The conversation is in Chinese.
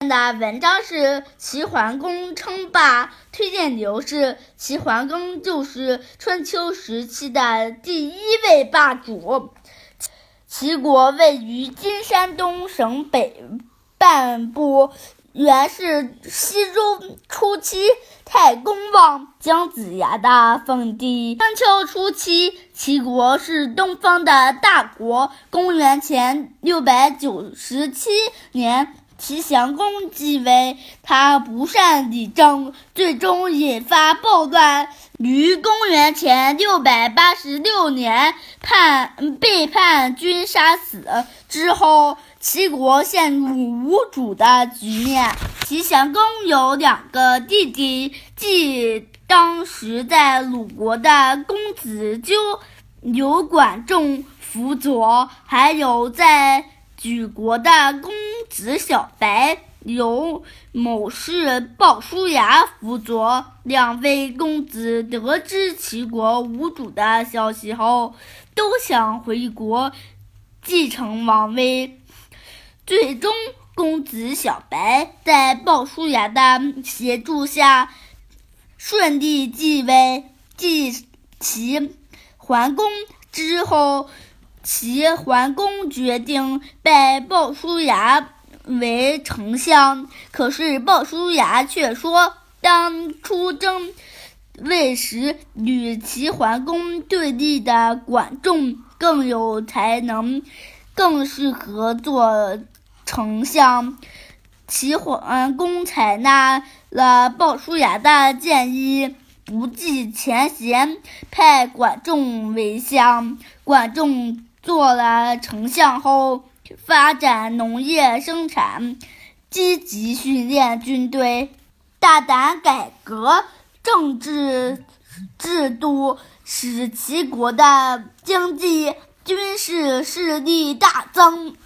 的文章是齐桓公称霸，推荐理由是齐桓公就是春秋时期的第一位霸主。齐国位于今山东省北半部，原是西周初期太公望姜子牙的封地。春秋初期，齐国是东方的大国。公元前六百九十七年。齐襄公继位，他不善理政，最终引发暴乱。于公元前六百八十六年，叛被叛军杀死之后，齐国陷入无主的局面。齐襄公有两个弟弟，即当时在鲁国的公子纠，刘管仲辅佐，还有在。举国的公子小白由某诗人鲍叔牙辅佐。两位公子得知齐国无主的消息后，都想回国继承王位。最终，公子小白在鲍叔牙的协助下顺利继位。继齐桓公之后。齐桓公决定拜鲍叔牙为丞相，可是鲍叔牙却说，当出征位时，与齐桓公对立的管仲更有才能，更适合做丞相。齐桓公采纳了鲍叔牙的建议，不计前嫌，派管仲为相。管仲。做了丞相后，发展农业生产，积极训练军队，大胆改革政治制度，使齐国的经济、军事势力大增。